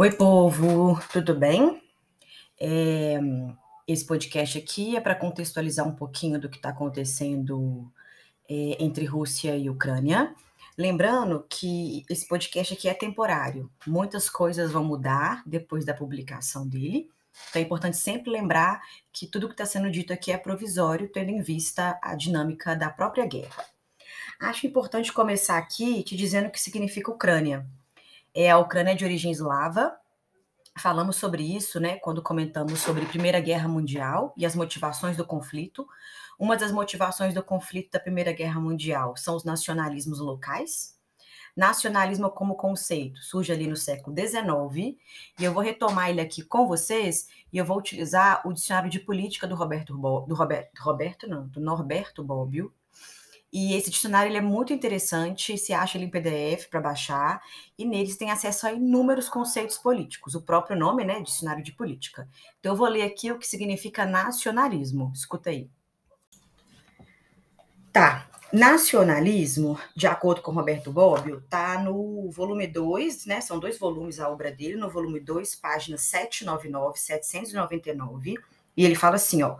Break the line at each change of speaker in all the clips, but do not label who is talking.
Oi, povo, tudo bem? É, esse podcast aqui é para contextualizar um pouquinho do que está acontecendo é, entre Rússia e Ucrânia. Lembrando que esse podcast aqui é temporário, muitas coisas vão mudar depois da publicação dele. Então é importante sempre lembrar que tudo que está sendo dito aqui é provisório, tendo em vista a dinâmica da própria guerra. Acho importante começar aqui te dizendo o que significa Ucrânia é a Ucrânia de origem eslava. Falamos sobre isso, né, quando comentamos sobre a Primeira Guerra Mundial e as motivações do conflito. Uma das motivações do conflito da Primeira Guerra Mundial são os nacionalismos locais. Nacionalismo como conceito surge ali no século XIX, e eu vou retomar ele aqui com vocês, e eu vou utilizar o dicionário de política do Roberto, do Roberto, Roberto não, do Norberto Bobbio, e esse dicionário ele é muito interessante, se acha ele em PDF para baixar, e neles tem acesso a inúmeros conceitos políticos, o próprio nome, né, dicionário de política. Então eu vou ler aqui o que significa nacionalismo. Escuta aí. Tá. Nacionalismo, de acordo com Roberto Bobbio, tá no volume 2, né? São dois volumes a obra dele, no volume 2, página 799, 799 e ele fala assim, ó: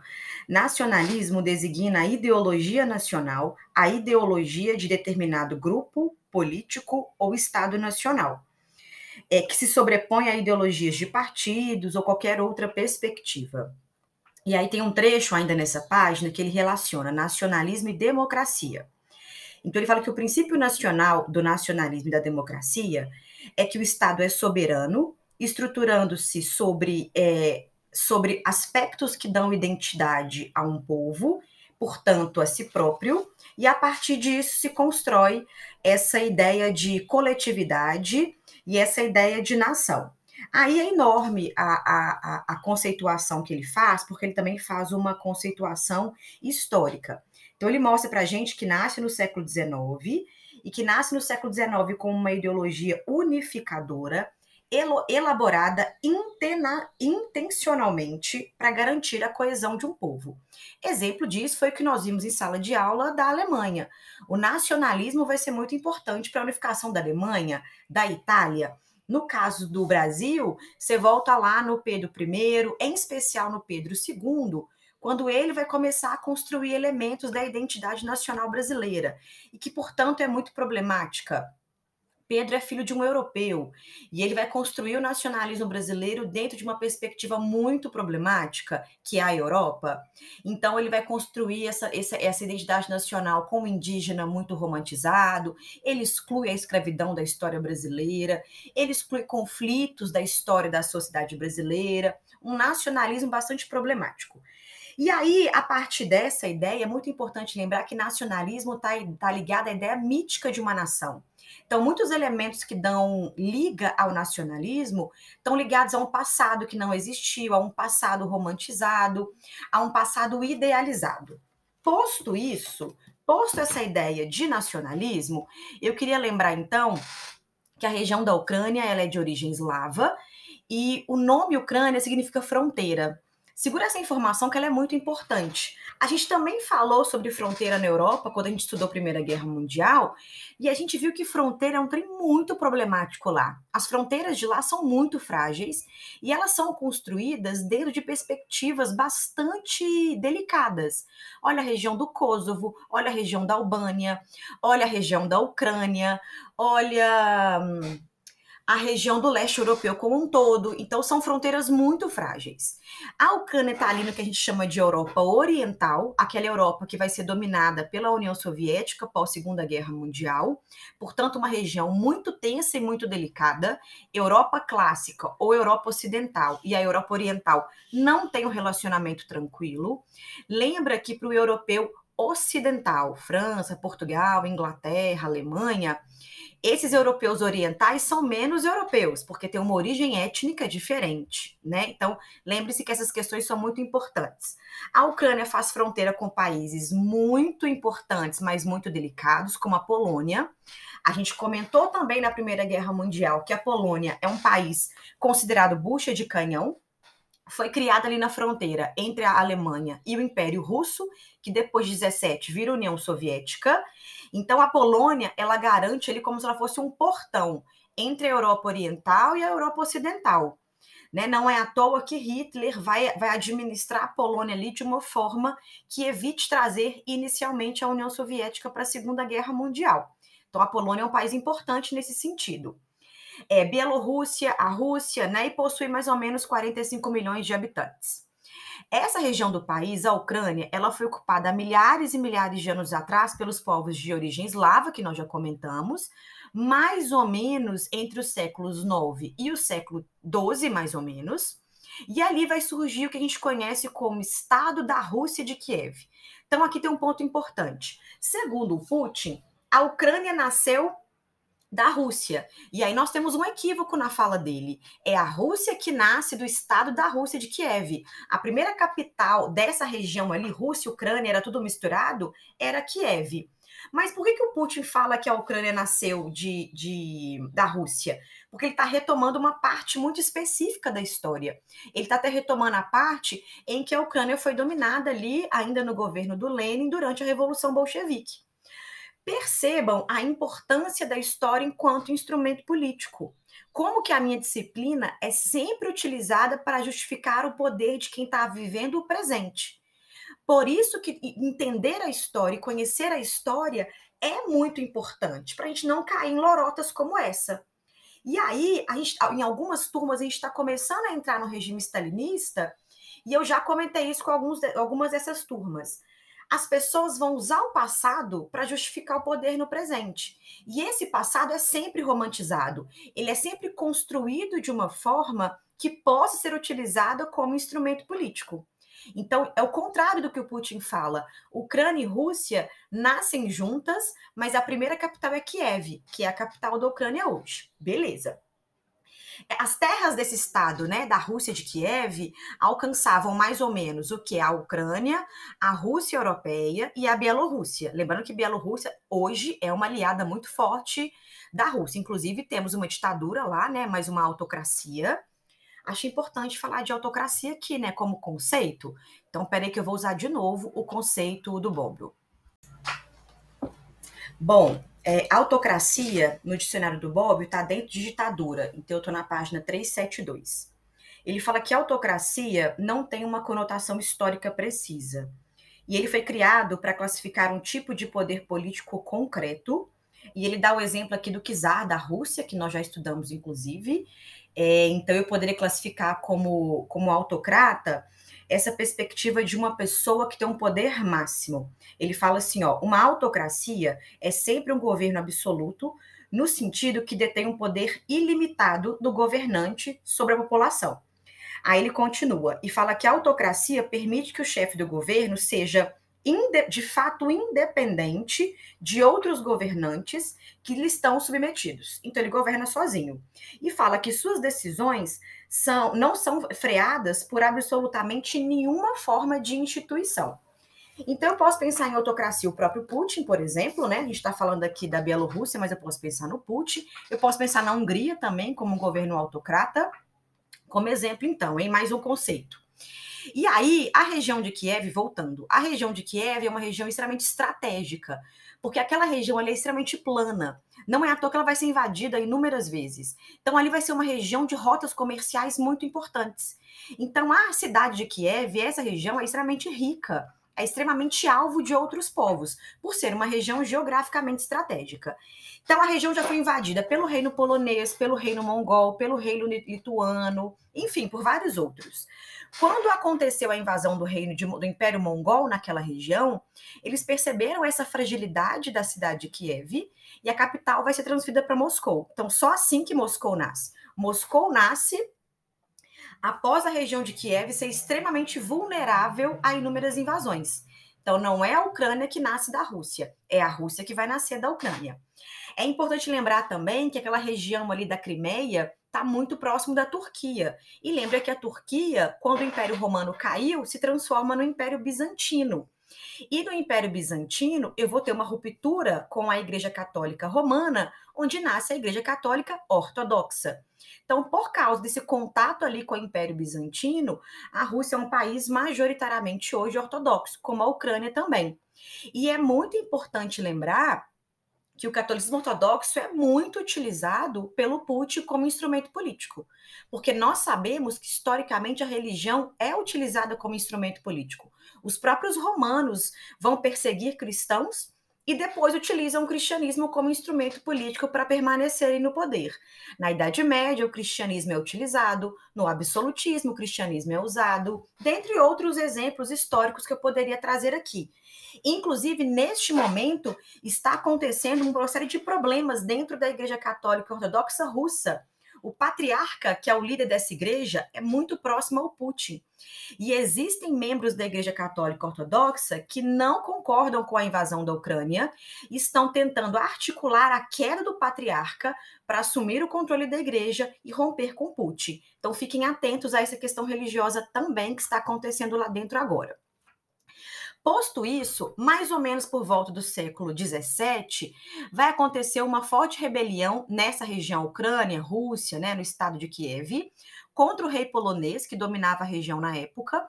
nacionalismo designa a ideologia nacional, a ideologia de determinado grupo político ou Estado nacional, é, que se sobrepõe a ideologias de partidos ou qualquer outra perspectiva. E aí tem um trecho ainda nessa página que ele relaciona nacionalismo e democracia. Então ele fala que o princípio nacional do nacionalismo e da democracia é que o Estado é soberano, estruturando-se sobre é, sobre aspectos que dão identidade a um povo, portanto, a si próprio, e a partir disso se constrói essa ideia de coletividade e essa ideia de nação. Aí é enorme a, a, a, conceituação que ele faz, porque ele também faz uma conceituação histórica. Então, ele mostra para a gente que nasce no século XIX e que nasce no século XIX com uma ideologia unificadora, elaborada intencionalmente para garantir a coesão de um povo. Exemplo disso foi o que nós vimos em sala de aula da Alemanha. O nacionalismo vai ser muito importante para a unificação da Alemanha, da Itália. No caso do Brasil, você volta lá no Pedro I, em especial no Pedro II, quando ele vai começar a construir elementos da identidade nacional brasileira, e que, portanto, é muito problemática Pedro é filho de um europeu e ele vai construir o nacionalismo brasileiro dentro de uma perspectiva muito problemática, que é a Europa. Então, ele vai construir essa, essa, essa identidade nacional como indígena muito romantizado, ele exclui a escravidão da história brasileira, ele exclui conflitos da história da sociedade brasileira, um nacionalismo bastante problemático. E aí, a partir dessa ideia, é muito importante lembrar que nacionalismo está tá ligado à ideia mítica de uma nação. Então, muitos elementos que dão liga ao nacionalismo estão ligados a um passado que não existiu, a um passado romantizado, a um passado idealizado. Posto isso, posto essa ideia de nacionalismo, eu queria lembrar então que a região da Ucrânia ela é de origem eslava e o nome Ucrânia significa fronteira. Segura essa informação que ela é muito importante. A gente também falou sobre fronteira na Europa quando a gente estudou a Primeira Guerra Mundial, e a gente viu que fronteira é um trem muito problemático lá. As fronteiras de lá são muito frágeis e elas são construídas dentro de perspectivas bastante delicadas. Olha a região do Kosovo, olha a região da Albânia, olha a região da Ucrânia, olha hum, a região do leste europeu como um todo. Então, são fronteiras muito frágeis. A Ucrânia está ali no que a gente chama de Europa Oriental, aquela Europa que vai ser dominada pela União Soviética pós Segunda Guerra Mundial. Portanto, uma região muito tensa e muito delicada. Europa clássica ou Europa Ocidental e a Europa Oriental não tem um relacionamento tranquilo. Lembra que para o europeu ocidental, França, Portugal, Inglaterra, Alemanha, esses europeus orientais são menos europeus, porque tem uma origem étnica diferente, né? Então, lembre-se que essas questões são muito importantes. A Ucrânia faz fronteira com países muito importantes, mas muito delicados, como a Polônia. A gente comentou também na Primeira Guerra Mundial que a Polônia é um país considerado bucha de canhão, foi criada ali na fronteira entre a Alemanha e o Império Russo, que depois de 17 vira União Soviética. Então a Polônia, ela garante ele como se ela fosse um portão entre a Europa Oriental e a Europa Ocidental. Né? Não é à toa que Hitler vai, vai administrar a Polônia ali de uma forma que evite trazer inicialmente a União Soviética para a Segunda Guerra Mundial. Então a Polônia é um país importante nesse sentido é, Bielorrússia, a Rússia, né, e possui mais ou menos 45 milhões de habitantes. Essa região do país, a Ucrânia, ela foi ocupada há milhares e milhares de anos atrás pelos povos de origem eslava, que nós já comentamos, mais ou menos entre os séculos 9 e o século 12, mais ou menos. E ali vai surgir o que a gente conhece como Estado da Rússia de Kiev. Então aqui tem um ponto importante. Segundo Putin, a Ucrânia nasceu da Rússia. E aí nós temos um equívoco na fala dele. É a Rússia que nasce do estado da Rússia de Kiev. A primeira capital dessa região ali, Rússia Ucrânia, era tudo misturado, era Kiev. Mas por que, que o Putin fala que a Ucrânia nasceu de, de da Rússia? Porque ele está retomando uma parte muito específica da história. Ele está até retomando a parte em que a Ucrânia foi dominada ali, ainda no governo do Lenin, durante a Revolução Bolchevique percebam a importância da história enquanto instrumento político. Como que a minha disciplina é sempre utilizada para justificar o poder de quem está vivendo o presente. Por isso que entender a história e conhecer a história é muito importante, para a gente não cair em lorotas como essa. E aí, gente, em algumas turmas, a gente está começando a entrar no regime stalinista, e eu já comentei isso com alguns, algumas dessas turmas as pessoas vão usar o passado para justificar o poder no presente. E esse passado é sempre romantizado. Ele é sempre construído de uma forma que possa ser utilizada como instrumento político. Então, é o contrário do que o Putin fala. Ucrânia e Rússia nascem juntas, mas a primeira capital é Kiev, que é a capital da Ucrânia hoje. Beleza. As terras desse estado, né, da Rússia de Kiev, alcançavam mais ou menos o que a Ucrânia, a Rússia europeia e a Bielorrússia. Lembrando que Bielorrússia hoje é uma aliada muito forte da Rússia. Inclusive temos uma ditadura lá, né, mais uma autocracia. Acho importante falar de autocracia aqui, né, como conceito. Então, peraí que eu vou usar de novo o conceito do Bobbio. Bom, é, autocracia, no dicionário do Bob, está dentro de ditadura. Então, eu estou na página 372. Ele fala que autocracia não tem uma conotação histórica precisa. E ele foi criado para classificar um tipo de poder político concreto. E ele dá o exemplo aqui do czar da Rússia, que nós já estudamos, inclusive. É, então, eu poderia classificar como, como autocrata essa perspectiva de uma pessoa que tem um poder máximo. Ele fala assim, ó, uma autocracia é sempre um governo absoluto, no sentido que detém um poder ilimitado do governante sobre a população. Aí ele continua e fala que a autocracia permite que o chefe do governo seja de fato independente de outros governantes que lhe estão submetidos. Então ele governa sozinho. E fala que suas decisões são, não são freadas por absolutamente nenhuma forma de instituição. Então eu posso pensar em autocracia, o próprio Putin, por exemplo, né? A gente está falando aqui da Bielorrússia, mas eu posso pensar no Putin. Eu posso pensar na Hungria também, como um governo autocrata. Como exemplo, então, em mais um conceito. E aí, a região de Kiev, voltando, a região de Kiev é uma região extremamente estratégica, porque aquela região é extremamente plana. Não é à toa que ela vai ser invadida inúmeras vezes. Então, ali vai ser uma região de rotas comerciais muito importantes. Então, a cidade de Kiev, essa região, é extremamente rica, é extremamente alvo de outros povos, por ser uma região geograficamente estratégica. Então, a região já foi invadida pelo reino polonês, pelo reino mongol, pelo reino lituano, enfim, por vários outros. Quando aconteceu a invasão do reino de, do Império Mongol naquela região, eles perceberam essa fragilidade da cidade de Kiev e a capital vai ser transferida para Moscou. Então, só assim que Moscou nasce. Moscou nasce após a região de Kiev ser extremamente vulnerável a inúmeras invasões. Então, não é a Ucrânia que nasce da Rússia, é a Rússia que vai nascer da Ucrânia. É importante lembrar também que aquela região ali da Crimeia está muito próximo da Turquia. E lembra que a Turquia, quando o Império Romano caiu, se transforma no Império Bizantino. E no Império Bizantino, eu vou ter uma ruptura com a Igreja Católica Romana, onde nasce a Igreja Católica Ortodoxa. Então, por causa desse contato ali com o Império Bizantino, a Rússia é um país majoritariamente hoje ortodoxo, como a Ucrânia também. E é muito importante lembrar que o catolicismo ortodoxo é muito utilizado pelo Putin como instrumento político, porque nós sabemos que historicamente a religião é utilizada como instrumento político. Os próprios romanos vão perseguir cristãos e depois utilizam o cristianismo como instrumento político para permanecerem no poder. Na Idade Média, o cristianismo é utilizado, no absolutismo, o cristianismo é usado, dentre outros exemplos históricos que eu poderia trazer aqui. Inclusive, neste momento, está acontecendo um processo de problemas dentro da Igreja Católica Ortodoxa Russa o patriarca, que é o líder dessa igreja, é muito próximo ao Putin. E existem membros da Igreja Católica Ortodoxa que não concordam com a invasão da Ucrânia e estão tentando articular a queda do patriarca para assumir o controle da igreja e romper com Putin. Então fiquem atentos a essa questão religiosa também que está acontecendo lá dentro agora. Posto isso, mais ou menos por volta do século XVII, vai acontecer uma forte rebelião nessa região Ucrânia, Rússia, né, no estado de Kiev, contra o rei polonês, que dominava a região na época,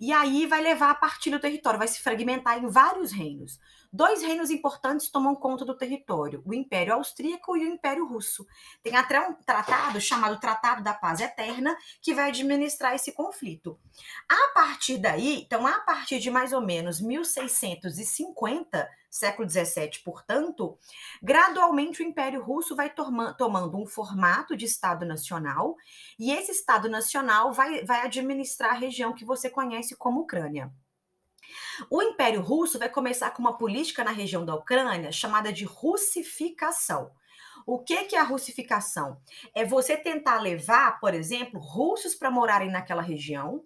e aí vai levar a partir do território, vai se fragmentar em vários reinos. Dois reinos importantes tomam conta do território: o Império Austríaco e o Império Russo. Tem até um tratado chamado Tratado da Paz Eterna que vai administrar esse conflito. A partir daí, então, a partir de mais ou menos 1650, século XVII, portanto, gradualmente o Império Russo vai tomando um formato de Estado Nacional e esse Estado Nacional vai, vai administrar a região que você conhece como Ucrânia. O Império Russo vai começar com uma política na região da Ucrânia chamada de russificação. O que, que é a russificação? É você tentar levar, por exemplo, russos para morarem naquela região,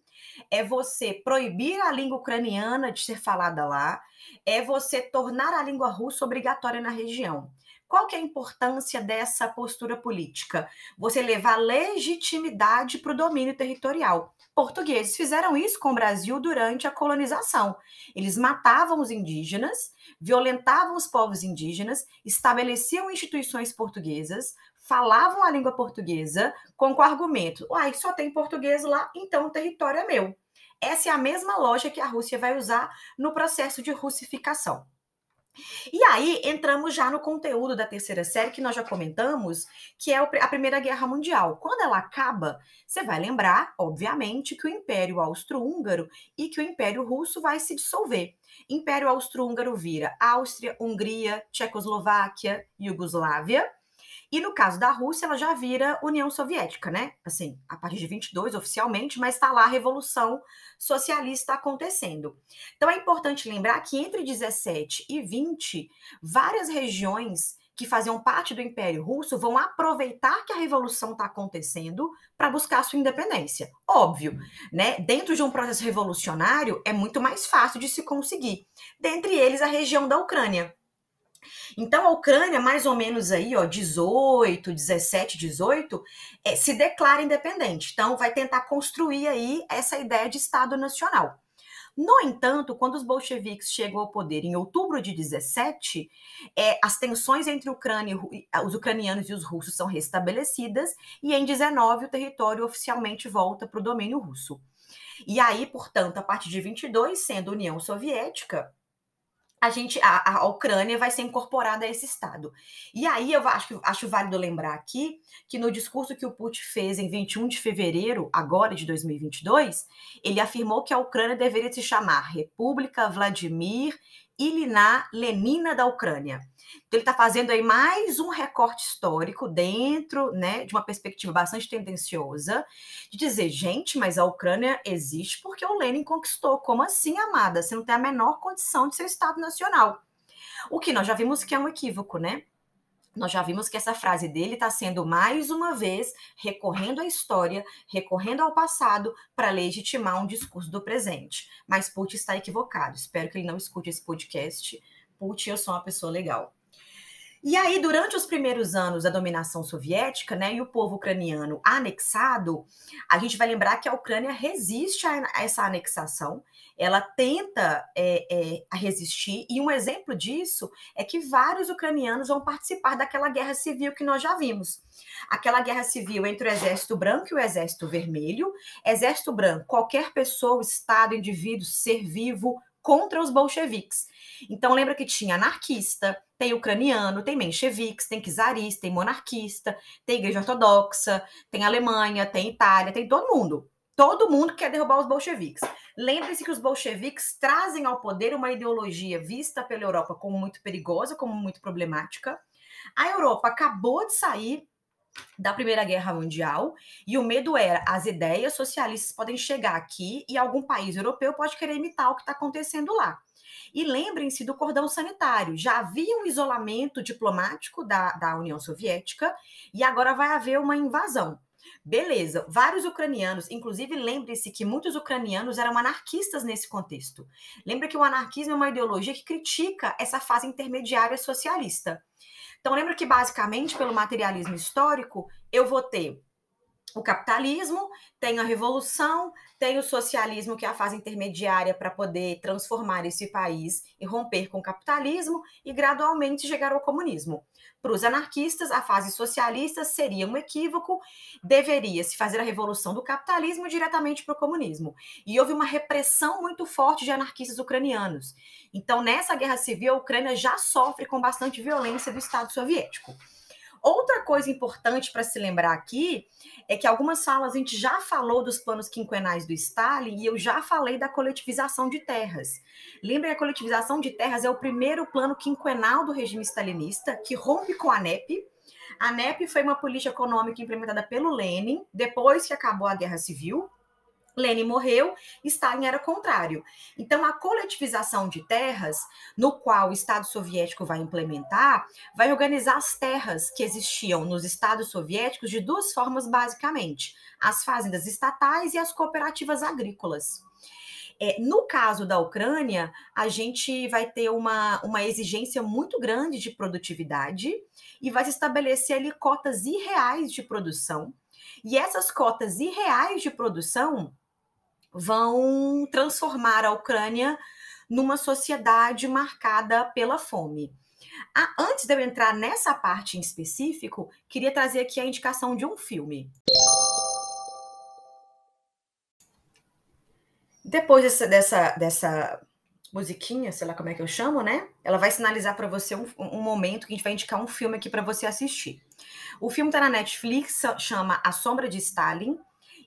é você proibir a língua ucraniana de ser falada lá, é você tornar a língua russa obrigatória na região. Qual que é a importância dessa postura política? Você levar legitimidade para o domínio territorial. Portugueses fizeram isso com o Brasil durante a colonização. Eles matavam os indígenas, violentavam os povos indígenas, estabeleciam instituições portuguesas, falavam a língua portuguesa com o argumento: uai, só tem português lá, então o território é meu. Essa é a mesma lógica que a Rússia vai usar no processo de russificação. E aí entramos já no conteúdo da terceira série que nós já comentamos, que é a Primeira Guerra Mundial. Quando ela acaba, você vai lembrar, obviamente, que o Império Austro-Húngaro e que o Império Russo vai se dissolver. Império Austro-Húngaro vira Áustria, Hungria, Tchecoslováquia, Iugoslávia. E no caso da Rússia, ela já vira União Soviética, né? Assim, a partir de 22 oficialmente, mas está lá a Revolução Socialista acontecendo. Então é importante lembrar que entre 17 e 20, várias regiões que faziam parte do Império Russo vão aproveitar que a revolução está acontecendo para buscar sua independência. Óbvio, né? Dentro de um processo revolucionário é muito mais fácil de se conseguir. Dentre eles a região da Ucrânia. Então, a Ucrânia, mais ou menos aí, ó, 18, 17, 18, é, se declara independente. Então, vai tentar construir aí essa ideia de Estado Nacional. No entanto, quando os bolcheviques chegam ao poder em outubro de 17, é, as tensões entre Ucrânia, os ucranianos e os russos são restabelecidas, e em 19 o território oficialmente volta para o domínio russo. E aí, portanto, a partir de 22, sendo União Soviética, a gente a, a, Ucrânia vai ser incorporada a esse estado. E aí eu acho acho válido lembrar aqui que no discurso que o Putin fez em 21 de fevereiro agora de 2022, ele afirmou que a Ucrânia deveria se chamar República Vladimir Ilina Lenina da Ucrânia. Então, ele está fazendo aí mais um recorte histórico dentro né, de uma perspectiva bastante tendenciosa, de dizer, gente, mas a Ucrânia existe porque o Lenin conquistou. Como assim, amada? Você não tem a menor condição de ser Estado Nacional. O que nós já vimos que é um equívoco, né? Nós já vimos que essa frase dele está sendo mais uma vez recorrendo à história, recorrendo ao passado para legitimar um discurso do presente. Mas Putin está equivocado. Espero que ele não escute esse podcast. Putin, eu sou uma pessoa legal. E aí, durante os primeiros anos da dominação soviética, né, e o povo ucraniano anexado, a gente vai lembrar que a Ucrânia resiste a, essa anexação, ela tenta é, é, resistir, e um exemplo disso é que vários ucranianos vão participar daquela guerra civil que nós já vimos. Aquela guerra civil entre o Exército Branco e o Exército Vermelho. Exército Branco, qualquer pessoa, Estado, indivíduo, ser vivo, contra os bolcheviques. Então lembra que tinha anarquista, tem ucraniano, tem mencheviques, tem czarista, tem monarquista, tem igreja ortodoxa, tem Alemanha, tem Itália, tem todo mundo. Todo mundo quer derrubar os bolcheviques. Lembre-se que os bolcheviques trazem ao poder uma ideologia vista pela Europa como muito perigosa, como muito problemática. A Europa acabou de sair da Primeira Guerra Mundial e o medo era as ideias socialistas podem chegar aqui e algum país europeu pode querer imitar o que está acontecendo lá. E lembrem-se do cordão sanitário. Já havia um isolamento diplomático da, da União Soviética e agora vai haver uma invasão. Beleza, vários ucranianos, inclusive lembre-se que muitos ucranianos eram anarquistas nesse contexto. Lembra que o anarquismo é uma ideologia que critica essa fase intermediária socialista. Então, lembra que basicamente, pelo materialismo histórico, eu vou ter o capitalismo, tem a revolução, tem o socialismo, que é a fase intermediária para poder transformar esse país e romper com o capitalismo e gradualmente chegar ao comunismo. Para os anarquistas, a fase socialista seria um equívoco, deveria se fazer a revolução do capitalismo diretamente para o comunismo. E houve uma repressão muito forte de anarquistas ucranianos. Então, nessa guerra civil, a Ucrânia já sofre com bastante violência do Estado soviético. Outra coisa importante para se lembrar aqui é que algumas falas a gente já falou dos planos quinquenais do Stalin e eu já falei da coletivização de terras. Lembrem, a coletivização de terras é o primeiro plano quinquenal do regime stalinista que rompe com a NEP. A NEP foi uma política econômica implementada pelo Lenin depois que acabou a Guerra Civil Lenin morreu, Stalin era contrário. Então, a coletivização de terras, no qual o Estado soviético vai implementar, vai organizar as terras que existiam nos Estados soviéticos de duas formas, basicamente: as fazendas estatais e as cooperativas agrícolas. É, no caso da Ucrânia, a gente vai ter uma, uma exigência muito grande de produtividade e vai se estabelecer ali cotas irreais de produção. E essas cotas irreais de produção vão transformar a Ucrânia numa sociedade marcada pela fome. Ah, antes de eu entrar nessa parte em específico, queria trazer aqui a indicação de um filme. Depois dessa, dessa, dessa musiquinha, sei lá como é que eu chamo, né? Ela vai sinalizar para você um, um, momento que a gente vai indicar um filme aqui para você assistir. O filme está na Netflix, chama A Sombra de Stalin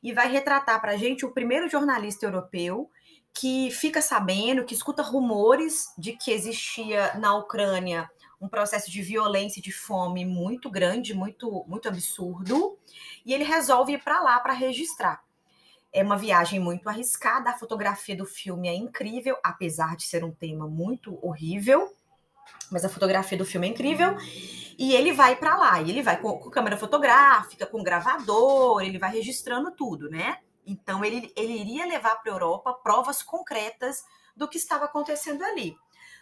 e vai retratar para a gente o primeiro jornalista europeu que fica sabendo, que escuta rumores de que existia na Ucrânia um processo de violência e de fome muito grande, muito, muito absurdo, e ele resolve ir para lá para registrar. É uma viagem muito arriscada, a fotografia do filme é incrível, apesar de ser um tema muito horrível, mas a fotografia do filme é incrível. E ele vai para lá, e ele vai com, com, câmera fotográfica, com gravador, ele vai registrando tudo, né? Então ele, ele iria levar para a Europa provas concretas do que estava acontecendo ali.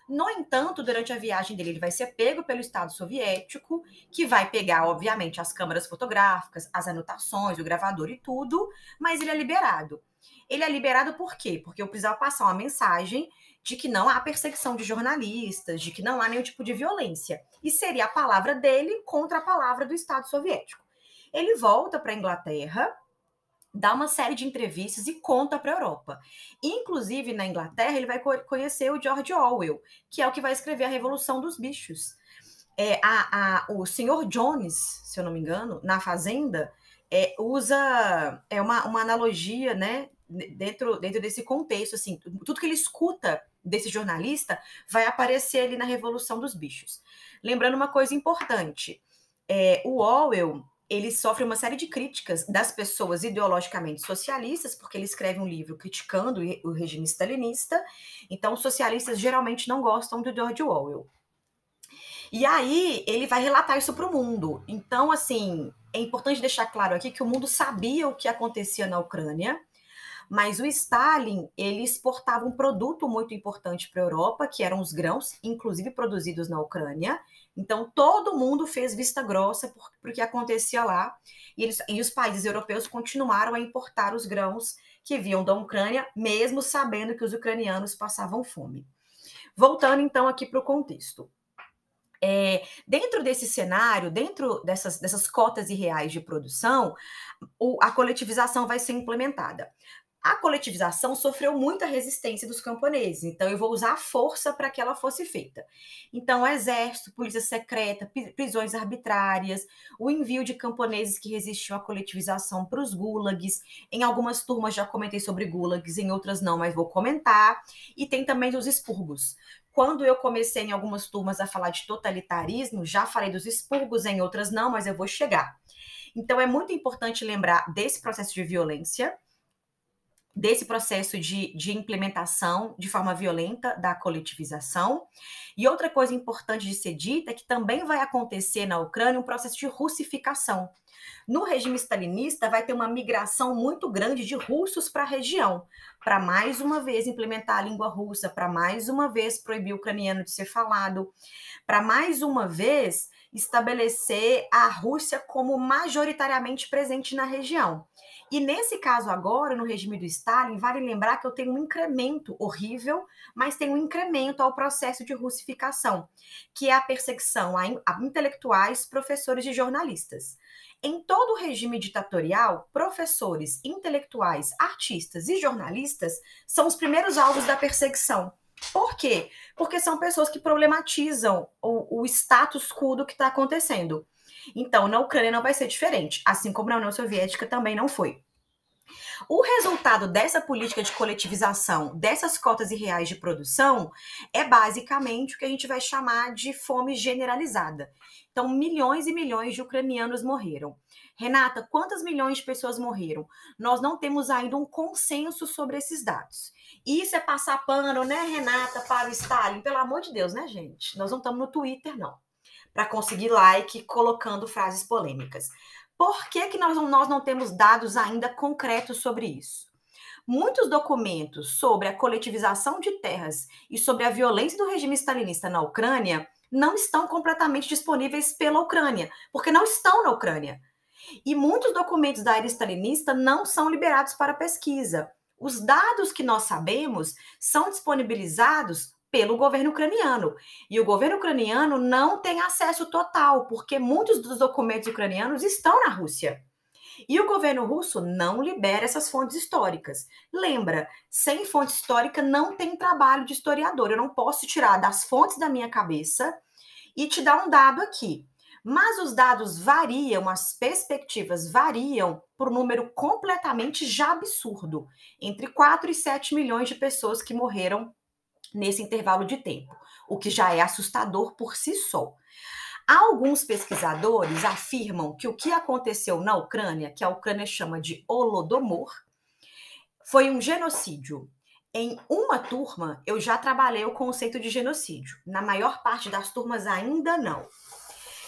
No entanto, durante a viagem dele, ele vai ser pego pelo Estado soviético, que vai pegar, obviamente, as câmeras fotográficas, as anotações, o gravador e tudo, mas ele é liberado. Ele é liberado por quê? Porque eu precisava passar uma mensagem de que não há perseguição de jornalistas, de que não há nenhum tipo de violência. E seria a palavra dele contra a palavra do Estado soviético. Ele volta para a Inglaterra, dá uma série de entrevistas e conta para a Europa. Inclusive, na Inglaterra, ele vai conhecer o George Orwell, que é o que vai escrever A Revolução dos Bichos. É, a, a, o senhor Jones, se eu não me engano, na Fazenda, é, usa é uma, uma analogia, né, dentro, dentro desse contexto, assim, tudo que ele escuta desse jornalista vai aparecer ali na Revolução dos Bichos. Lembrando uma coisa importante, é, o Orwell ele sofre uma série de críticas das pessoas ideologicamente socialistas, porque ele escreve um livro criticando o regime stalinista, então socialistas geralmente não gostam do George Orwell. E aí ele vai relatar isso para o mundo. Então, assim, é importante deixar claro aqui que o mundo sabia o que acontecia na Ucrânia, Mas o Stalin, ele exportava um produto muito importante para a Europa, que eram os grãos, inclusive produzidos na Ucrânia. Então, todo mundo fez vista grossa por, por que acontecia lá. E, eles, e os países europeus continuaram a importar os grãos que vinham da Ucrânia, mesmo sabendo que os ucranianos passavam fome. Voltando então aqui para o contexto. É, dentro desse cenário, dentro dessas, dessas cotas irreais de produção, o, a coletivização vai ser implementada. A coletivização sofreu muita resistência dos camponeses, então eu vou usar a força para que ela fosse feita. Então, exército, polícia secreta, prisões arbitrárias, o envio de camponeses que resistiam à coletivização para os gulags. Em algumas turmas já comentei sobre gulags, em outras não, mas vou comentar. E tem também os expurgos. Quando eu comecei em algumas turmas a falar de totalitarismo, já falei dos expurgos, em outras não, mas eu vou chegar. Então, é muito importante lembrar desse processo de violência desse processo de, de implementação de forma violenta da coletivização. E outra coisa importante de ser dita é que também vai acontecer na Ucrânia um processo de russificação. No regime stalinista, vai ter uma migração muito grande de russos para a região, para mais uma vez implementar a língua russa, para mais uma vez proibir o ucraniano de ser falado, para mais uma vez estabelecer a Rússia como majoritariamente presente na região. E nesse caso agora, no regime do Stalin, vale lembrar que eu tenho um incremento horrível, mas tem um incremento ao processo de russificação, que é a perseguição a, intelectuais, professores e jornalistas. Em todo o regime ditatorial, professores, intelectuais, artistas e jornalistas são os primeiros alvos da perseguição. Por quê? Porque são pessoas que problematizam o, o status quo do que está acontecendo. Então, na Ucrânia não vai ser diferente, assim como na União Soviética também não foi. O resultado dessa política de coletivização, dessas cotas irreais de produção, é basicamente o que a gente vai chamar de fome generalizada. Então, milhões e milhões de ucranianos morreram. Renata, quantas milhões de pessoas morreram? Nós não temos ainda um consenso sobre esses dados. Isso é passar pano, né, Renata, para o Stalin? Pelo amor de Deus, né, gente? Nós não estamos no Twitter, não para conseguir like colocando frases polêmicas. Por que, que nós, nós não temos dados ainda concretos sobre isso? Muitos documentos sobre a coletivização de terras e sobre a violência do regime stalinista na Ucrânia não estão completamente disponíveis pela Ucrânia, porque não estão na Ucrânia. E muitos documentos da era stalinista não são liberados para pesquisa. Os dados que nós sabemos são disponibilizados pelo governo ucraniano. E o governo ucraniano não tem acesso total, porque muitos dos documentos ucranianos estão na Rússia. E o governo russo não libera essas fontes históricas. Lembra, sem fonte histórica não tem trabalho de historiador. Eu não posso tirar das fontes da minha cabeça e te dar um dado aqui. Mas os dados variam, as perspectivas variam por um número completamente já absurdo entre 4 e 7 milhões de pessoas que morreram nesse intervalo de tempo, o que já é assustador por si só. Alguns pesquisadores afirmam que o que aconteceu na Ucrânia, que a Ucrânia chama de Holodomor, foi um genocídio. Em uma turma, eu já trabalhei o conceito de genocídio. Na maior parte das turmas, ainda não.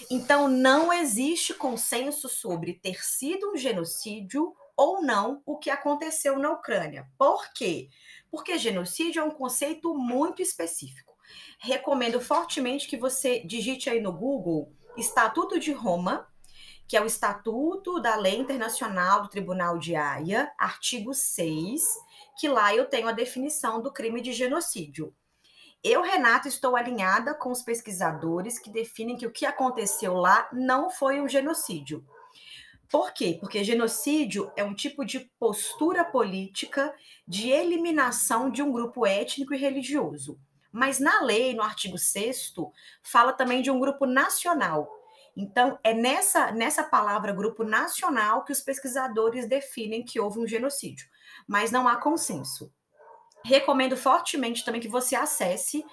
Então, não existe consenso sobre ter sido um genocídio ou não o que aconteceu na Ucrânia. Por quê? Porque genocídio é um conceito muito específico. Recomendo fortemente que você digite aí no Google Estatuto de Roma, que é o Estatuto da Lei Internacional do Tribunal de Haia, artigo 6, que lá eu tenho a definição do crime de genocídio. Eu, Renato, estou alinhada com os pesquisadores que definem que o que aconteceu lá não foi um genocídio. Por quê? Porque genocídio é um tipo de postura política de eliminação de um grupo étnico e religioso. Mas na lei, no artigo 6 fala também de um grupo nacional. Então, é nessa, nessa palavra grupo nacional que os pesquisadores definem que houve um genocídio. Mas não há consenso. Recomendo fortemente também que você acesse,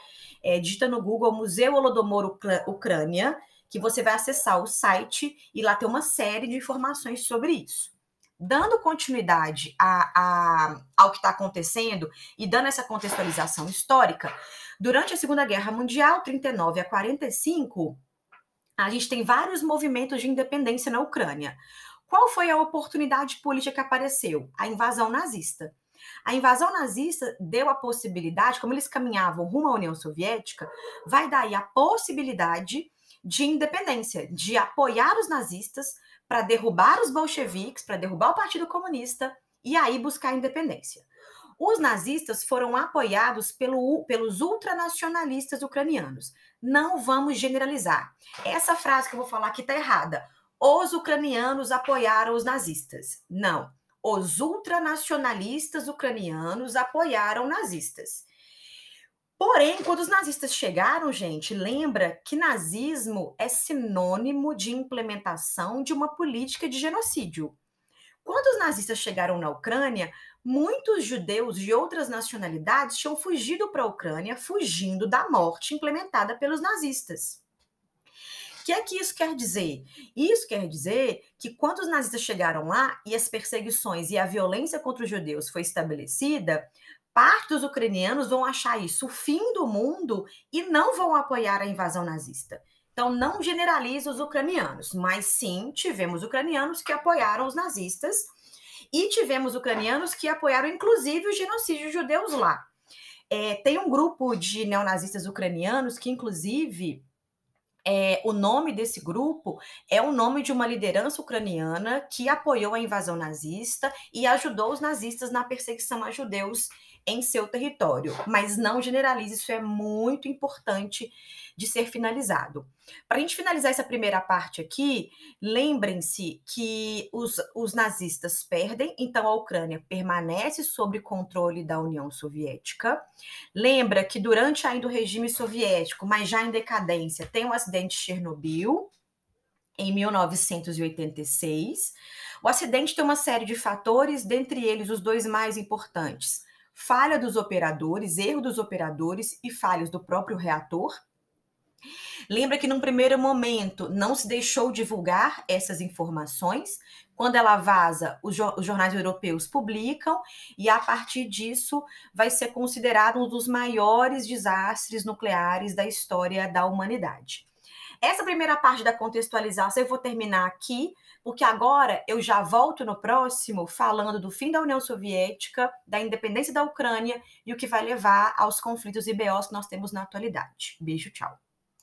é, digita no Google Museu Holodomor Ucrânia, que você vai acessar o site e lá tem uma série de informações sobre isso. Dando continuidade a, a, ao que está acontecendo e dando essa contextualização histórica, durante a Segunda Guerra Mundial, 39 a 45, a gente tem vários movimentos de independência na Ucrânia. Qual foi a oportunidade política que apareceu? A invasão nazista. A invasão nazista deu a possibilidade, como eles caminhavam rumo à União Soviética, vai daí a possibilidade de independência, de apoiar os nazistas para derrubar os bolcheviques, para derrubar o Partido Comunista e aí buscar a independência. Os nazistas foram apoiados pelo, pelos ultranacionalistas ucranianos. Não vamos generalizar. Essa frase que eu vou falar aqui está errada. Os ucranianos apoiaram os nazistas. Não. Os ultranacionalistas ucranianos apoiaram nazistas. Porém, quando os nazistas chegaram, gente, lembra que nazismo é sinônimo de implementação de uma política de genocídio. Quando os nazistas chegaram na Ucrânia, muitos judeus de outras nacionalidades tinham fugido para a Ucrânia, fugindo da morte implementada pelos nazistas. O que é que isso quer dizer? Isso quer dizer que quando os nazistas chegaram lá e as perseguições e a violência contra os judeus foi estabelecida, parte dos ucranianos vão achar isso o fim do mundo e não vão apoiar a invasão nazista. Então, não generaliza os ucranianos, mas sim tivemos ucranianos que apoiaram os nazistas e tivemos ucranianos que apoiaram, inclusive, o genocídio de judeus lá. É, tem um grupo de neonazistas ucranianos que, inclusive, é, o nome desse grupo é o nome de uma liderança ucraniana que apoiou a invasão nazista e ajudou os nazistas na perseguição a judeus em seu território, mas não generalize, isso é muito importante de ser finalizado. Para a gente finalizar essa primeira parte aqui, lembrem-se que os, os nazistas perdem, então a Ucrânia permanece sob controle da União Soviética. Lembra que durante ainda o regime soviético, mas já em decadência, tem o acidente de Chernobyl, em 1986. O acidente tem uma série de fatores, dentre eles os dois mais importantes: falha dos operadores, erro dos operadores e falhas do próprio reator. Lembra que num primeiro momento não se deixou divulgar essas informações. Quando ela vaza, os, jornais europeus publicam, e a partir disso vai ser considerado um dos maiores desastres nucleares da história da humanidade. Essa primeira parte da contextualização eu vou terminar aqui, porque agora eu já volto no próximo falando do fim da União Soviética, da independência da Ucrânia e o que vai levar aos conflitos e BOs que nós temos na atualidade. Beijo, tchau.